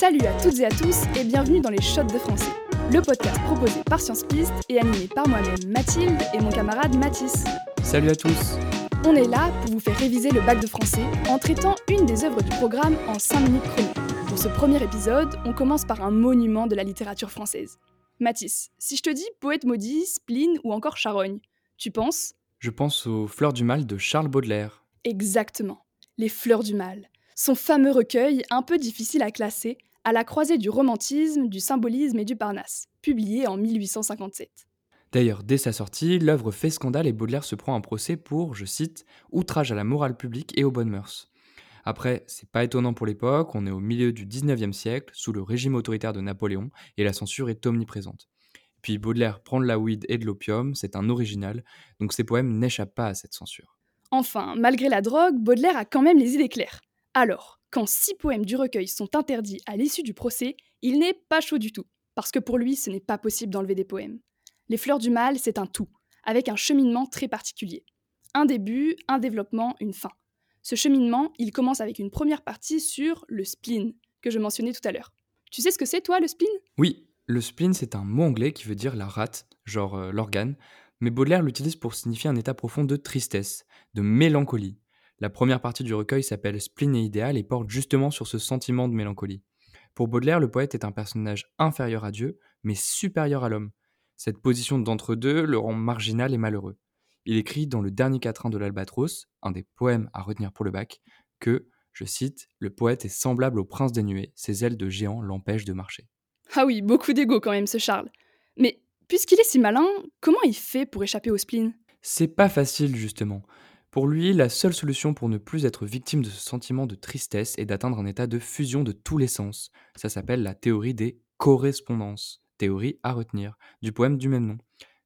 Salut à toutes et à tous et bienvenue dans les Shots de français, le podcast proposé par Science Piste et animé par moi-même Mathilde et mon camarade Mathis. Salut à tous On est là pour vous faire réviser le bac de français en traitant une des œuvres du programme en 5 minutes chrono. Pour ce premier épisode, on commence par un monument de la littérature française. Mathis, si je te dis poète maudit, spleen ou encore charogne, tu penses? Je pense aux Fleurs du Mal de Charles Baudelaire. Exactement, Les Fleurs du Mal. Son fameux recueil, un peu difficile à classer, à la croisée du romantisme, du symbolisme et du Parnasse, publié en 1857. D'ailleurs, dès sa sortie, l'œuvre fait scandale et Baudelaire se prend un procès pour, je cite, outrage à la morale publique et aux bonnes mœurs. Après, c'est pas étonnant pour l'époque, on est au milieu du 19e siècle, sous le régime autoritaire de Napoléon, et la censure est omniprésente. Puis Baudelaire prend de la weed et de l'opium, c'est un original, donc ses poèmes n'échappent pas à cette censure. Enfin, malgré la drogue, Baudelaire a quand même les idées claires. Alors, quand six poèmes du recueil sont interdits à l'issue du procès, il n'est pas chaud du tout, parce que pour lui, ce n'est pas possible d'enlever des poèmes. Les fleurs du mal, c'est un tout, avec un cheminement très particulier. Un début, un développement, une fin. Ce cheminement, il commence avec une première partie sur le spleen, que je mentionnais tout à l'heure. Tu sais ce que c'est, toi, le spleen? Oui, le spleen, c'est un mot anglais qui veut dire la rate, genre euh, l'organe, mais Baudelaire l'utilise pour signifier un état profond de tristesse, de mélancolie. La première partie du recueil s'appelle Spleen et idéal et porte justement sur ce sentiment de mélancolie. Pour Baudelaire, le poète est un personnage inférieur à Dieu, mais supérieur à l'homme. Cette position d'entre-deux le rend marginal et malheureux. Il écrit dans le dernier quatrain de l'Albatros, un des poèmes à retenir pour le bac, que, je cite, Le poète est semblable au prince des nuées, ses ailes de géant l'empêchent de marcher. Ah oui, beaucoup d'ego quand même, ce Charles. Mais puisqu'il est si malin, comment il fait pour échapper au spleen? C'est pas facile, justement. Pour lui, la seule solution pour ne plus être victime de ce sentiment de tristesse est d'atteindre un état de fusion de tous les sens. Ça s'appelle la théorie des correspondances, théorie à retenir, du poème du même nom.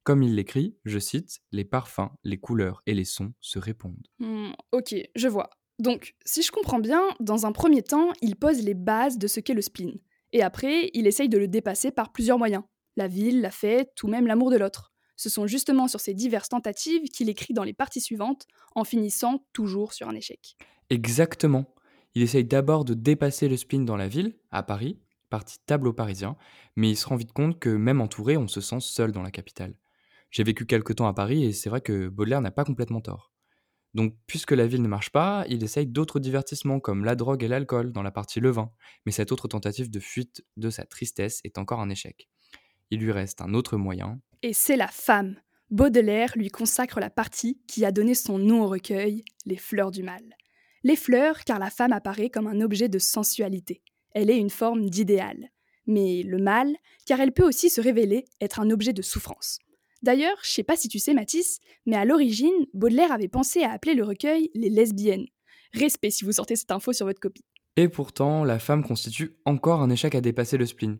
Comme il l'écrit, je cite, Les parfums, les couleurs et les sons se répondent. Hmm, ok, je vois. Donc, si je comprends bien, dans un premier temps, il pose les bases de ce qu'est le spleen. Et après, il essaye de le dépasser par plusieurs moyens. La ville, la fête, ou même l'amour de l'autre. Ce sont justement sur ces diverses tentatives qu'il écrit dans les parties suivantes, en finissant toujours sur un échec. Exactement. Il essaye d'abord de dépasser le spleen dans la ville, à Paris, partie tableau parisien, mais il se rend vite compte que même entouré, on se sent seul dans la capitale. J'ai vécu quelque temps à Paris et c'est vrai que Baudelaire n'a pas complètement tort. Donc, puisque la ville ne marche pas, il essaye d'autres divertissements comme la drogue et l'alcool dans la partie le vin, mais cette autre tentative de fuite de sa tristesse est encore un échec. Il lui reste un autre moyen. Et c'est la femme. Baudelaire lui consacre la partie qui a donné son nom au recueil, Les fleurs du mal. Les fleurs, car la femme apparaît comme un objet de sensualité. Elle est une forme d'idéal. Mais le mal, car elle peut aussi se révéler être un objet de souffrance. D'ailleurs, je sais pas si tu sais Mathis, mais à l'origine, Baudelaire avait pensé à appeler le recueil Les lesbiennes. Respect si vous sortez cette info sur votre copie. Et pourtant, la femme constitue encore un échec à dépasser le spleen.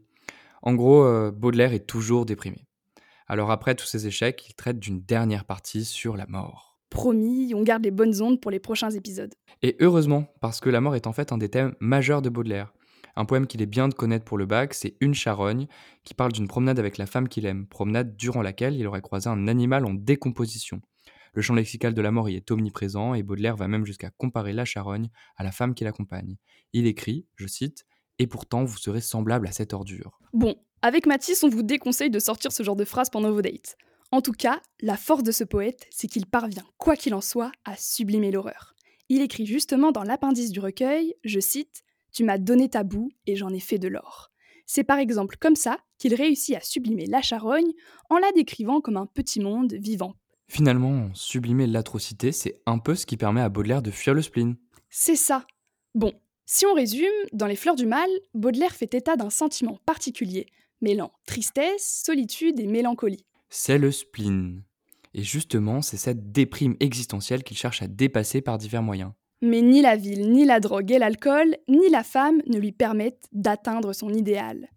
En gros, euh, Baudelaire est toujours déprimé. Alors après tous ces échecs, il traite d'une dernière partie sur la mort. Promis, on garde les bonnes ondes pour les prochains épisodes. Et heureusement, parce que la mort est en fait un des thèmes majeurs de Baudelaire. Un poème qu'il est bien de connaître pour le bac, c'est Une charogne, qui parle d'une promenade avec la femme qu'il aime, promenade durant laquelle il aurait croisé un animal en décomposition. Le champ lexical de la mort y est omniprésent et Baudelaire va même jusqu'à comparer la charogne à la femme qui l'accompagne. Il écrit, je cite, Et pourtant vous serez semblable à cette ordure. Bon, avec Matisse, on vous déconseille de sortir ce genre de phrase pendant vos dates. En tout cas, la force de ce poète, c'est qu'il parvient, quoi qu'il en soit, à sublimer l'horreur. Il écrit justement dans l'appendice du recueil, je cite, tu m'as donné ta boue et j'en ai fait de l'or. C'est par exemple comme ça qu'il réussit à sublimer la charogne en la décrivant comme un petit monde vivant. Finalement, sublimer l'atrocité, c'est un peu ce qui permet à Baudelaire de fuir le spleen. C'est ça. Bon, si on résume, dans Les Fleurs du Mal, Baudelaire fait état d'un sentiment particulier, mêlant tristesse, solitude et mélancolie. C'est le spleen. Et justement, c'est cette déprime existentielle qu'il cherche à dépasser par divers moyens. Mais ni la ville, ni la drogue et l'alcool, ni la femme ne lui permettent d'atteindre son idéal.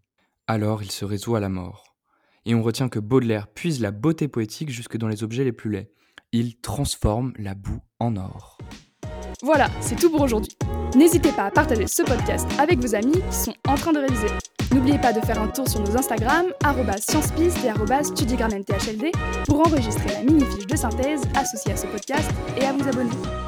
Alors il se résout à la mort. Et on retient que Baudelaire puise la beauté poétique jusque dans les objets les plus laids. Il transforme la boue en or. Voilà, c'est tout pour aujourd'hui. N'hésitez pas à partager ce podcast avec vos amis qui sont en train de réviser. N'oubliez pas de faire un tour sur nos Instagram, sciencepiste et studigrammthld, pour enregistrer la mini-fiche de synthèse associée à ce podcast et à vous abonner.